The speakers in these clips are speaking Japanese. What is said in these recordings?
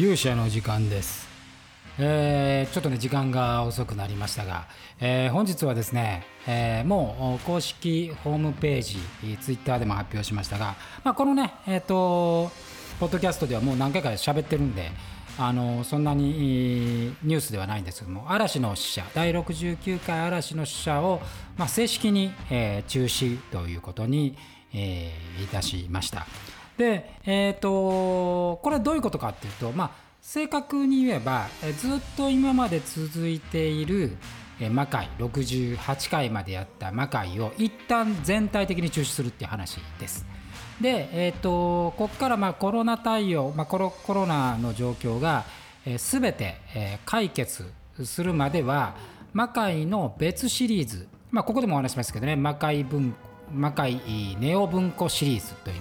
勇者の時間です、えーちょっとね時間が遅くなりましたが、えー本日はですね、えーもう公式ホームページツイッターでも発表しましたが、まあ、このねえっ、とポッドキャストではもう何回か喋ってるんであのそんなにニュースではないんですけども嵐の死者第69回嵐の死者を、まあ、正式に、えー中止ということに、えーいたしました。で、えー、とこれはどういうことかっていうと、まあ、正確に言えばずっと今まで続いているえ魔界68回までやった魔界を一旦全体的に中止するっていう話です。で、えー、とここからまあコロナ対応、まあ、コロコロナの状況がすべ、全て、え解決するまでは魔界の別シリーズ、まあ、ここでもお話しますけどね魔界文魔界ネオ文庫シリーズという、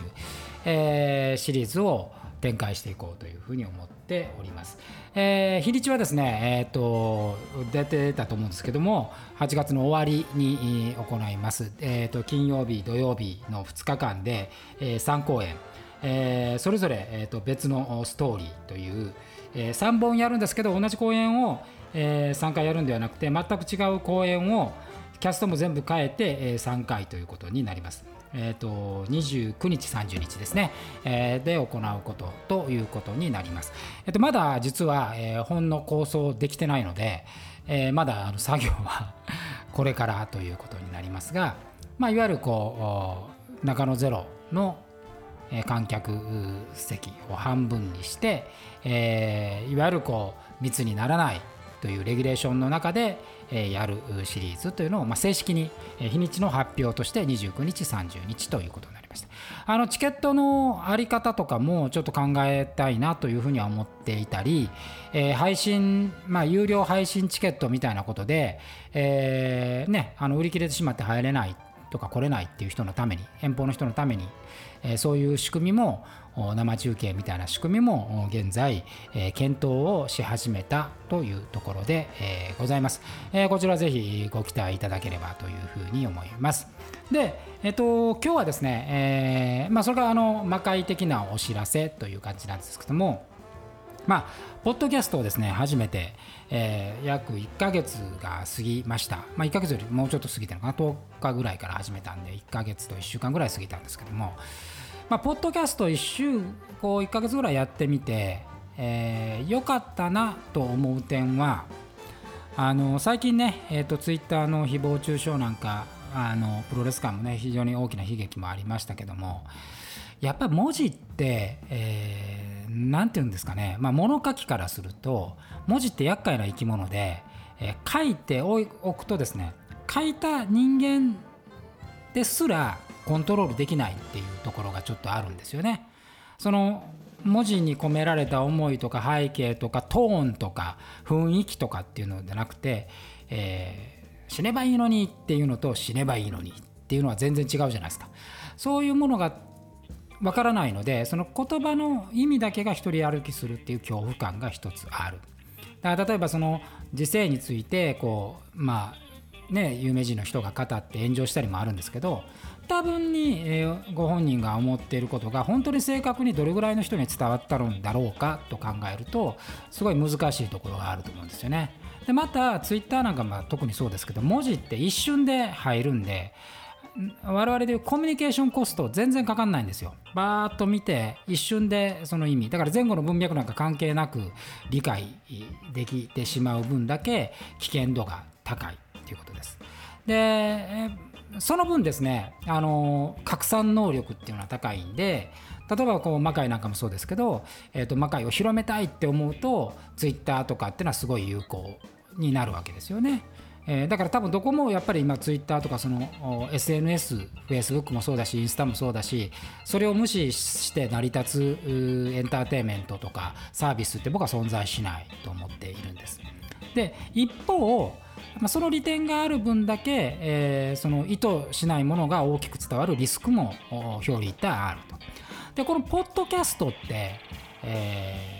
えーシリーズを展開していこうというふうに思っております。えー日にちはですね、えー、と出てたと思うんですけども8月の終わりに行います、えー、と金曜日土曜日の2日間で、え3公演、えーそれぞれ、えー、と別のストーリーという、え3本やるんですけど同じ公演を、え3回やるんではなくて全く違う公演をキャストも全部変えて、えー3回ということになります。えー、と29日、30日ですね、えーで行うことということになります。えー、とまだ実は、えー本の構想できてないので、えーまだあの作業は これからということになりますが、まあ、いわゆるこう中野ゼロの観客席を半分にして、えーいわゆるこう密にならないというレギュレーションの中で、やるシリーズというのを、ま、正式にえ日にちの発表として29日30日ということになりました。あのチケットのあり方とかもちょっと考えたいなというふうには思っていたり、えー配信、まあ、有料配信チケットみたいなことで、えーね、あの売り切れてしまって入れないとか来れないっていう人のために遠方の人のために、えそういう仕組みも生中継みたいな仕組みも現在、え検討をし始めたというところで、えございます、えこちらぜひご期待いただければというふうに思います。で、えっと今日はですね、えーまあ、それがあの魔界的なお知らせという感じなんですけどもまあ、ポッドキャストをですね、初めて、えー約1ヶ月が過ぎました。まあ、1ヶ月よりもうちょっと過ぎてるのかな、10日ぐらいから始めたんで、1ヶ月と1週間ぐらい過ぎたんですけども、まあ、ポッドキャスト1週、こう1ヶ月ぐらいやってみて、えーかったなと思う点は、あの最近ね、えー、とツイッターの誹謗中傷なんかあのプロレス界もね非常に大きな悲劇もありましたけどもやっぱり文字って、えーなんて言うんですかね、まあ、物書きからすると文字って厄介な生き物で、えー書いておいおくとですね書いた人間ですらコントロールできないっていうところがちょっとあるんですよね。その文字に込められた思いとか背景とかトーンとか雰囲気とかっていうのじゃなくて、えー死ねばいいのにっていうのと死ねばいいのにっていうのは全然違うじゃないですか。そういうものがわからないのでその言葉の意味だけが一人歩きするっていう恐怖感が一つある。だから例えばその時世についてこうまあね有名人の人が語って炎上したりもあるんですけど多分に、えーご本人が思っていることが本当に正確にどれぐらいの人に伝わったんだろうかと考えるとすごい難しいところがあると思うんですよね。でまたツイッターなんかまあ特にそうですけど文字って一瞬で入るんで我々でいうコミュニケーションコスト全然かかんないんですよ。バーッと見て一瞬でその意味だから前後の文脈なんか関係なく理解できてしまう分だけ危険度が高いということです。でその分ですねあの拡散能力っていうのは高いんで例えばこう魔界なんかもそうですけど、えー、と魔界を広めたいって思うとツイッターとかっていうのはすごい有効になるわけですよね。えーだから多分どこもやっぱり今ツイッターとかその SNS、フェイスブックもそうだしインスタもそうだしそれを無視して成り立つエンターテインメントとかサービスって僕は存在しないと思っているんです。で一方まその利点がある分だけ、えーその意図しないものが大きく伝わるリスクも表裏一体あると。でこのポッドキャストって、えー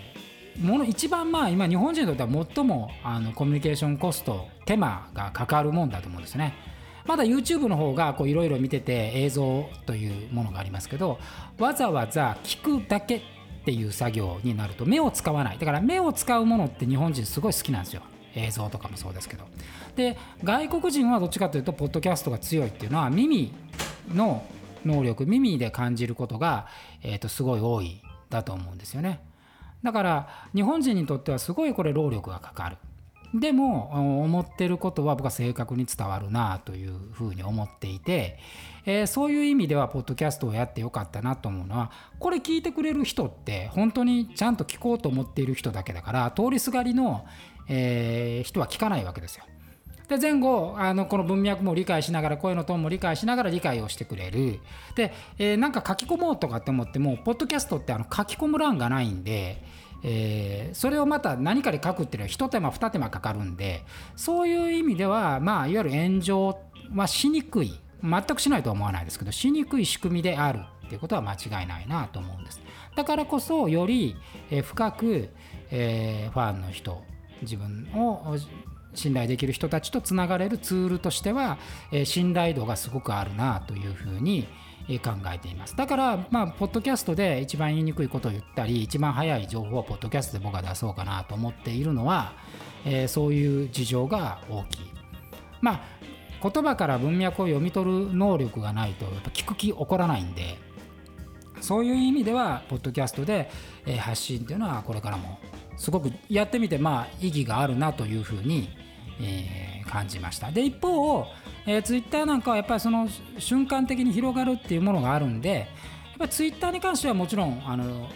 もの一番まあ今日本人にとっては最もあのコミュニケーションコスト手間がかかるもんだと思うんですね。まだ YouTube の方がいろいろ見てて映像というものがありますけどわざわざ聞くだけっていう作業になると目を使わない。だから目を使うものって日本人すごい好きなんですよ。映像とかもそうですけど。で外国人はどっちかというとポッドキャストが強いっていうのは耳の能力耳で感じることが、えー、とすごい多いだと思うんですよね。だから日本人にとってはすごいこれ労力がかかるでも思ってることは僕は正確に伝わるなというふうに思っていて、えー、そういう意味ではポッドキャストをやってよかったなと思うのはこれ聞いてくれる人って本当にちゃんと聞こうと思っている人だけだから通りすがりの、えー、人は聞かないわけですよ。で前後あのこの文脈も理解しながら声のトーンも理解しながら理解をしてくれる。で、えー、なんか書き込もうとかって思ってもポッドキャストってあの書き込む欄がないんで、えー、それをまた何かで書くっていうのは一手間二手間かかるんでそういう意味ではまあいわゆる炎上はしにくい全くしないとは思わないですけどしにくい仕組みであるっていうことは間違いないなと思うんです。だからこそより深く、えー、ファンの人自分を信頼できる人たちとつながれるツールとしては、え信頼度がすごくあるなというふうに考えています。だからまあポッドキャストで一番言いにくいことを言ったり一番早い情報をポッドキャストで僕は出そうかなと思っているのは、えそういう事情が大きい。まあ言葉から文脈を読み取る能力がないとやっぱ聞く気起こらないんでそういう意味ではポッドキャストで発信っていうのはこれからもすごくやってみてまあ意義があるなというふうに、えー、感じました。で一方、えー、ツイッターなんかはやっぱりその瞬間的に広がるっていうものがあるんでやっぱツイッターに関してはもちろんあの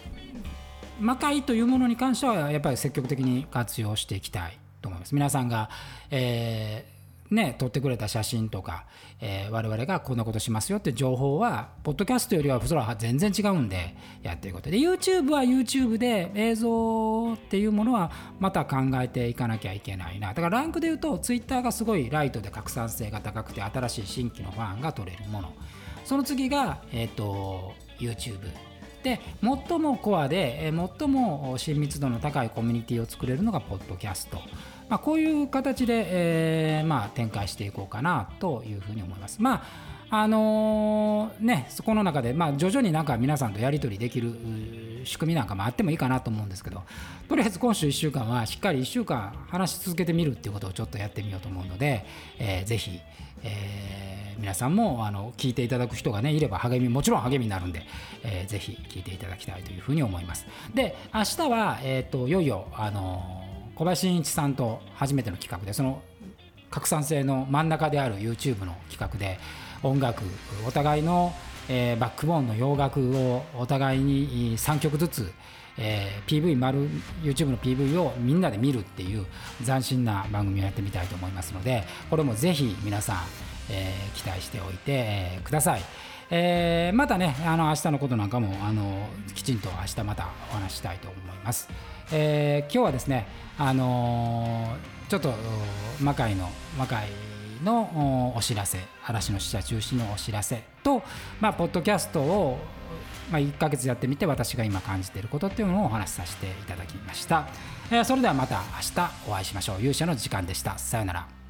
魔界というものに関してはやっぱり積極的に活用していきたいと思います。皆さんが、えーね、撮ってくれた写真とか、えー、我々がこんなことしますよって情報は、ポッドキャストよりはそれは全然違うんで、やっていくことで、YouTube は YouTube で映像っていうものはまた考えていかなきゃいけないな。だからランクで言うと、Twitter がすごいライトで拡散性が高くて、新しい新規のファンが取れるもの。その次が、えっ、ー、と、YouTube。で最もコアで最も親密度の高いコミュニティを作れるのがポッドキャストまあ、こういう形で、えーまあ、展開していこうかなというふうに思います。まああのー、ね、そこの中で、まあ、徐々になんか皆さんとやり取りできる仕組みなんかもあってもいいかなと思うんですけどとりあえず今週1週間はしっかり1週間話し続けてみるっていうことをちょっとやってみようと思うので、えー、ぜひ、えー、皆さんもあの聞いていただく人が、ね、いれば励みもちろん励みになるんで、えー、ぜひ聞いていただきたいというふうに思います。で明日は、えーと、いよいよ、あのー小林真一さんと初めての企画でその拡散性の真ん中である YouTube の企画で音楽お互いの、えー、バックボーンの洋楽をお互いに3曲ずつ、えー、PV 丸 YouTube の PV をみんなで見るっていう斬新な番組をやってみたいと思いますのでこれもぜひ皆さん、えー、期待しておいて、ください。えー、またねあの明日のことなんかもあのきちんと明日またお話したいと思います。えー、今日はですね、あのー、ちょっと魔界の魔界のお知らせ嵐の使者中心のお知らせと、まあ、ポッドキャストを、まあ、1ヶ月やってみて私が今感じていることっていうのをお話しさせていただきました、えー、それではまた明日お会いしましょう。勇者の時間でした。さようなら。